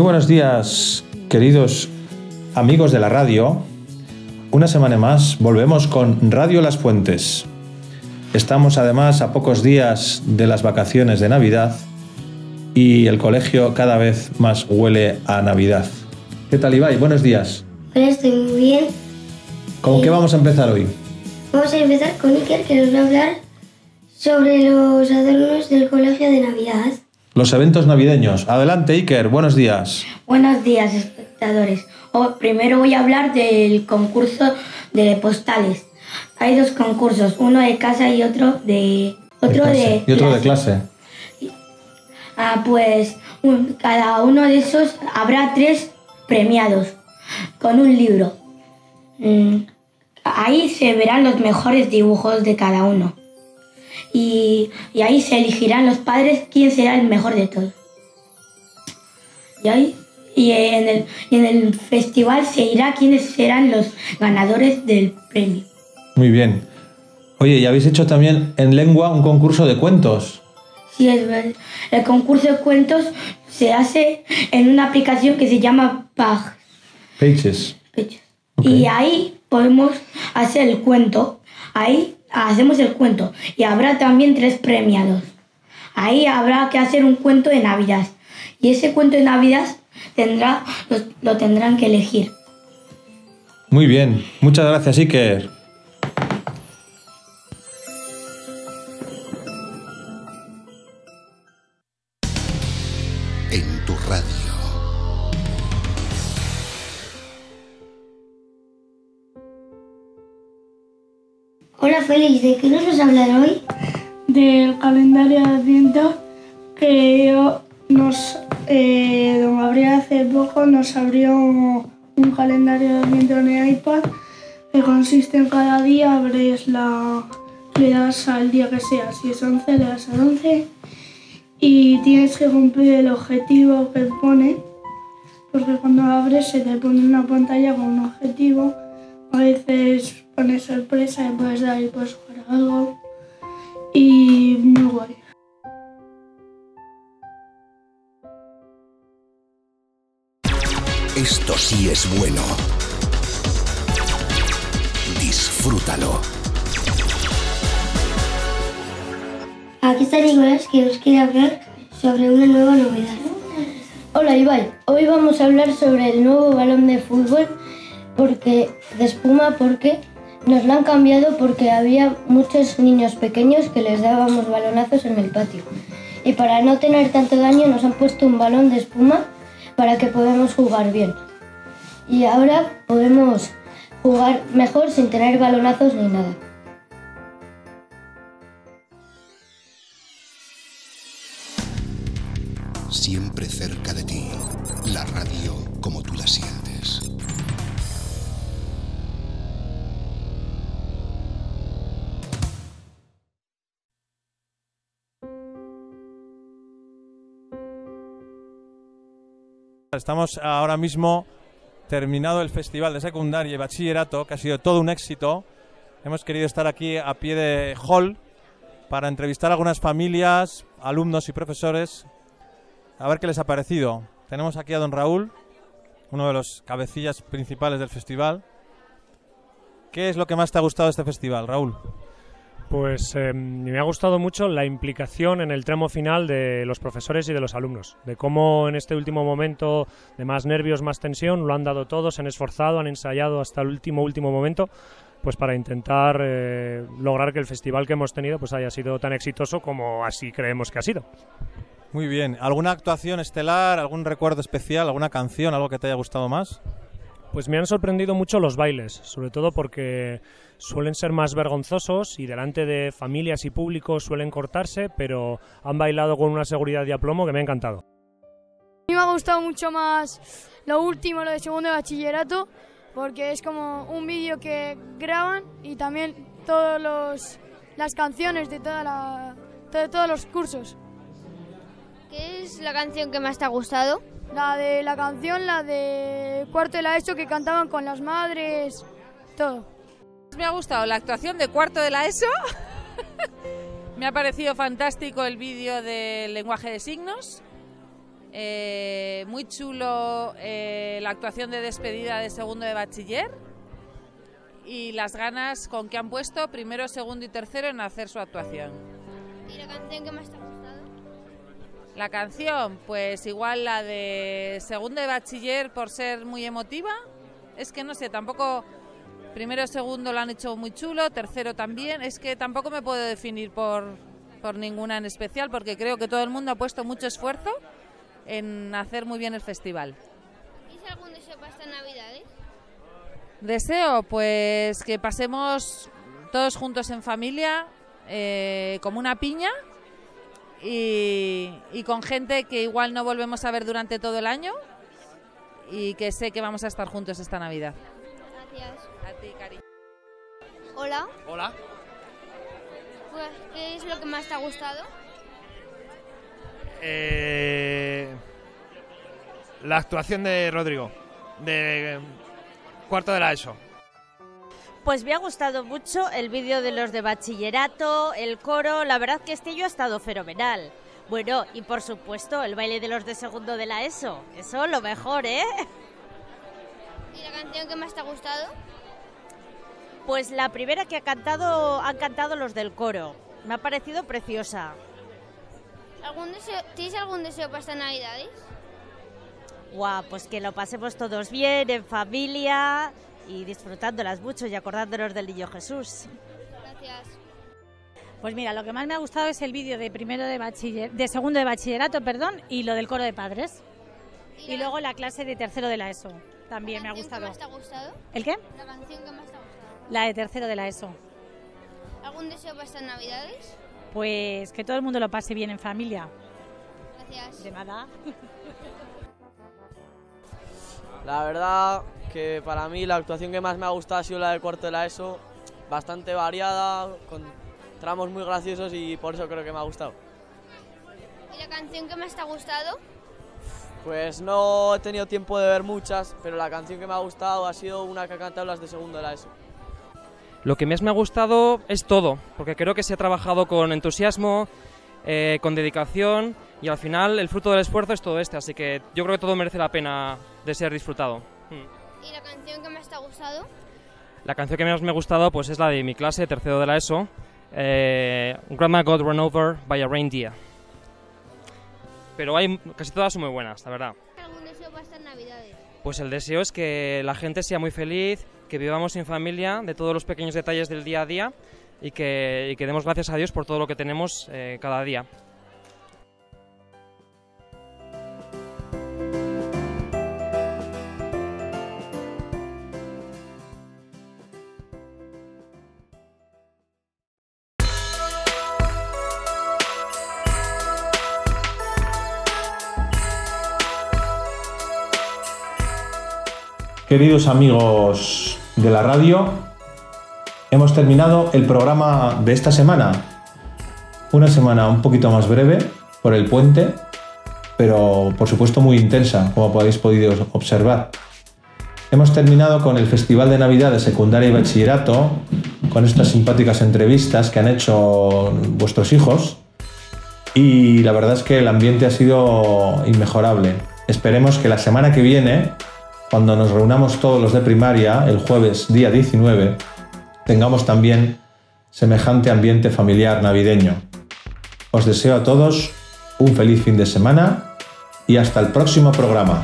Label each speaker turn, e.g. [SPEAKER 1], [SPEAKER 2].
[SPEAKER 1] Muy buenos días, queridos amigos de la radio. Una semana más volvemos con Radio Las Fuentes. Estamos además a pocos días de las vacaciones de Navidad y el colegio cada vez más huele a Navidad. ¿Qué tal Ibai? Buenos días.
[SPEAKER 2] Hola, estoy muy bien.
[SPEAKER 1] ¿Con qué vamos a empezar hoy?
[SPEAKER 2] Vamos a empezar con Iker que nos va a hablar sobre los adornos del colegio de Navidad.
[SPEAKER 1] Los eventos navideños. Adelante Iker, buenos días.
[SPEAKER 3] Buenos días, espectadores. Oh, primero voy a hablar del concurso de postales. Hay dos concursos, uno de casa y otro de otro
[SPEAKER 1] De
[SPEAKER 3] de,
[SPEAKER 1] clase. y otro de clase.
[SPEAKER 3] Ah, pues un- cada uno de esos habrá tres premiados con un libro. Mm, ahí se verán los mejores dibujos de cada uno. Y, y ahí se elegirán los padres quién será el mejor de todos. Y ahí y en el, y en el festival se irá quiénes serán los ganadores del premio.
[SPEAKER 1] Muy bien. Oye, ¿y habéis hecho también en lengua un concurso de cuentos?
[SPEAKER 3] Sí, es verdad. El concurso de cuentos se hace en una aplicación que se llama Pag.
[SPEAKER 1] Pages. Ok.
[SPEAKER 3] Y ahí podemos hacer el cuento. Ahí hacemos el cuento. Y habrá también tres premiados. Ahí habrá que hacer un cuento de Navidad. Y ese cuento de Navidad tendrá, lo, lo tendrán que elegir.
[SPEAKER 1] Muy bien. Muchas gracias Iker.
[SPEAKER 4] en tu radio.
[SPEAKER 2] Félix, ¿de qué nos vas a hablar hoy?
[SPEAKER 5] del calendario de Adviento que nos eh, don Gabriel hace poco nos abrió un calendario de Adviento en el iPad que consiste en cada día abres la le das al día que sea, si es 11 le das al 11 y tienes que cumplir el objetivo que pone porque cuando abres se te pone una pantalla con un objetivo a veces pone sorpresa y puedes dar y puedes jugar a algo y muy guay.
[SPEAKER 4] Esto sí es bueno. Disfrútalo.
[SPEAKER 2] Aquí está Nicolás que nos quiere hablar sobre una nueva novedad.
[SPEAKER 6] Hola Ibai, hoy vamos a hablar sobre el nuevo balón de fútbol porque de espuma porque nos lo han cambiado porque había muchos niños pequeños que les dábamos balonazos en el patio. Y para no tener tanto daño nos han puesto un balón de espuma para que podamos jugar bien. Y ahora podemos jugar mejor sin tener balonazos ni nada.
[SPEAKER 4] Siempre cerca de ti. La radio como tú la sientes.
[SPEAKER 1] Estamos ahora mismo terminado el festival de secundaria y bachillerato, que ha sido todo un éxito. Hemos querido estar aquí a pie de hall para entrevistar a algunas familias, alumnos y profesores, a ver qué les ha parecido. Tenemos aquí a don Raúl, uno de los cabecillas principales del festival. ¿Qué es lo que más te ha gustado de este festival, Raúl?
[SPEAKER 7] Pues eh, me ha gustado mucho la implicación en el tramo final de los profesores y de los alumnos, de cómo en este último momento de más nervios, más tensión, lo han dado todos, han esforzado, han ensayado hasta el último, último momento, pues para intentar eh, lograr que el festival que hemos tenido pues haya sido tan exitoso como así creemos que ha sido.
[SPEAKER 1] Muy bien. ¿Alguna actuación estelar, algún recuerdo especial, alguna canción, algo que te haya gustado más?
[SPEAKER 7] Pues me han sorprendido mucho los bailes, sobre todo porque suelen ser más vergonzosos y delante de familias y públicos suelen cortarse, pero han bailado con una seguridad y aplomo que me ha encantado.
[SPEAKER 8] A mí me ha gustado mucho más lo último, lo de segundo de bachillerato, porque es como un vídeo que graban y también todos los las canciones de toda la de todos los cursos.
[SPEAKER 9] ¿Qué es la canción que más te ha gustado?
[SPEAKER 8] La de la canción, la de cuarto de la ESO que cantaban con las madres, todo.
[SPEAKER 10] Me ha gustado la actuación de cuarto de la ESO. Me ha parecido fantástico el vídeo del lenguaje de signos. Eh, muy chulo eh, la actuación de despedida de segundo de bachiller y las ganas con que han puesto primero, segundo y tercero en hacer su actuación.
[SPEAKER 9] ¿Y la canción que más te ha gustado?
[SPEAKER 10] La canción, pues igual la de segundo de bachiller por ser muy emotiva. Es que no sé, tampoco primero, segundo lo han hecho muy chulo, tercero también. Es que tampoco me puedo definir por, por ninguna en especial porque creo que todo el mundo ha puesto mucho esfuerzo en hacer muy bien el festival.
[SPEAKER 9] ¿Tienes algún deseo para estas navidades?
[SPEAKER 10] Deseo, pues que pasemos todos juntos en familia, eh, como una piña, y, y con gente que igual no volvemos a ver durante todo el año y que sé que vamos a estar juntos esta Navidad.
[SPEAKER 9] Gracias.
[SPEAKER 10] A ti, cariño.
[SPEAKER 9] Hola,
[SPEAKER 11] Hola.
[SPEAKER 9] pues, ¿qué es lo que más te ha gustado?
[SPEAKER 11] Eh, la actuación de Rodrigo, de eh, cuarto de la ESO.
[SPEAKER 12] Pues me ha gustado mucho el vídeo de los de bachillerato, el coro, la verdad que este yo ha estado fenomenal. Bueno, y por supuesto el baile de los de segundo de la ESO, eso lo mejor, ¿eh?
[SPEAKER 9] ¿Y la canción que más te ha gustado?
[SPEAKER 12] Pues la primera que ha cantado, han cantado los del coro, me ha parecido preciosa.
[SPEAKER 9] ¿Algún deseo, ¿Tienes algún deseo para estas navidades?
[SPEAKER 12] Guau, pues que lo pasemos todos bien, en familia y disfrutándolas mucho y acordándonos del niño Jesús.
[SPEAKER 9] Gracias.
[SPEAKER 13] Pues mira, lo que más me ha gustado es el vídeo de primero de bachiller, de segundo de bachillerato, perdón, y lo del coro de padres. Y, luego la clase de tercero de la ESO. También me ha
[SPEAKER 9] ¿La canción
[SPEAKER 13] gustado.
[SPEAKER 9] que más te ha gustado?
[SPEAKER 13] ¿El qué?
[SPEAKER 9] La canción que más te ha gustado.
[SPEAKER 13] La de tercero de la ESO.
[SPEAKER 9] ¿Algún deseo para estas navidades?
[SPEAKER 13] Pues que todo el mundo lo pase bien en familia.
[SPEAKER 9] Gracias.
[SPEAKER 13] De nada.
[SPEAKER 14] La verdad que para mí la actuación que más me ha gustado ha sido la del cuarto de la ESO, bastante variada, con tramos muy graciosos y por eso creo que me ha gustado.
[SPEAKER 9] ¿Y la canción que más te ha gustado?
[SPEAKER 14] Pues no he tenido tiempo de ver muchas, pero la canción que me ha gustado ha sido una que ha cantado las de segundo de la ESO.
[SPEAKER 15] Lo que más me ha gustado es todo, porque creo que se ha trabajado con entusiasmo, eh, con dedicación y al final el fruto del esfuerzo es todo este, así que yo creo que todo merece la pena de ser disfrutado. Mm.
[SPEAKER 9] ¿Y la canción que más te ha gustado?
[SPEAKER 15] La canción que más me ha gustado pues es la de mi clase, tercero de la ESO, eh, Grandma Got Run Over by a Reindeer. Pero hay casi todas son muy buenas, la verdad.
[SPEAKER 9] ¿Algún deseo para estas navidades?
[SPEAKER 15] Pues el deseo es que la gente sea muy feliz, que vivamos en familia de todos los pequeños detalles del día a día y que, y que demos gracias a Dios por todo lo que tenemos eh, cada día.
[SPEAKER 1] Queridos amigos de la radio, hemos terminado el programa de esta semana. Una semana un poquito más breve por el puente, pero por supuesto muy intensa, como habéis podido observar. Hemos terminado con el Festival de Navidad de Secundaria y Bachillerato, con estas simpáticas entrevistas que han hecho vuestros hijos, y la verdad es que el ambiente ha sido inmejorable. Esperemos que la semana que viene cuando nos reunamos todos los de primaria, el jueves día 19, tengamos también semejante ambiente familiar navideño. Os deseo a todos un feliz fin de semana y hasta el próximo programa.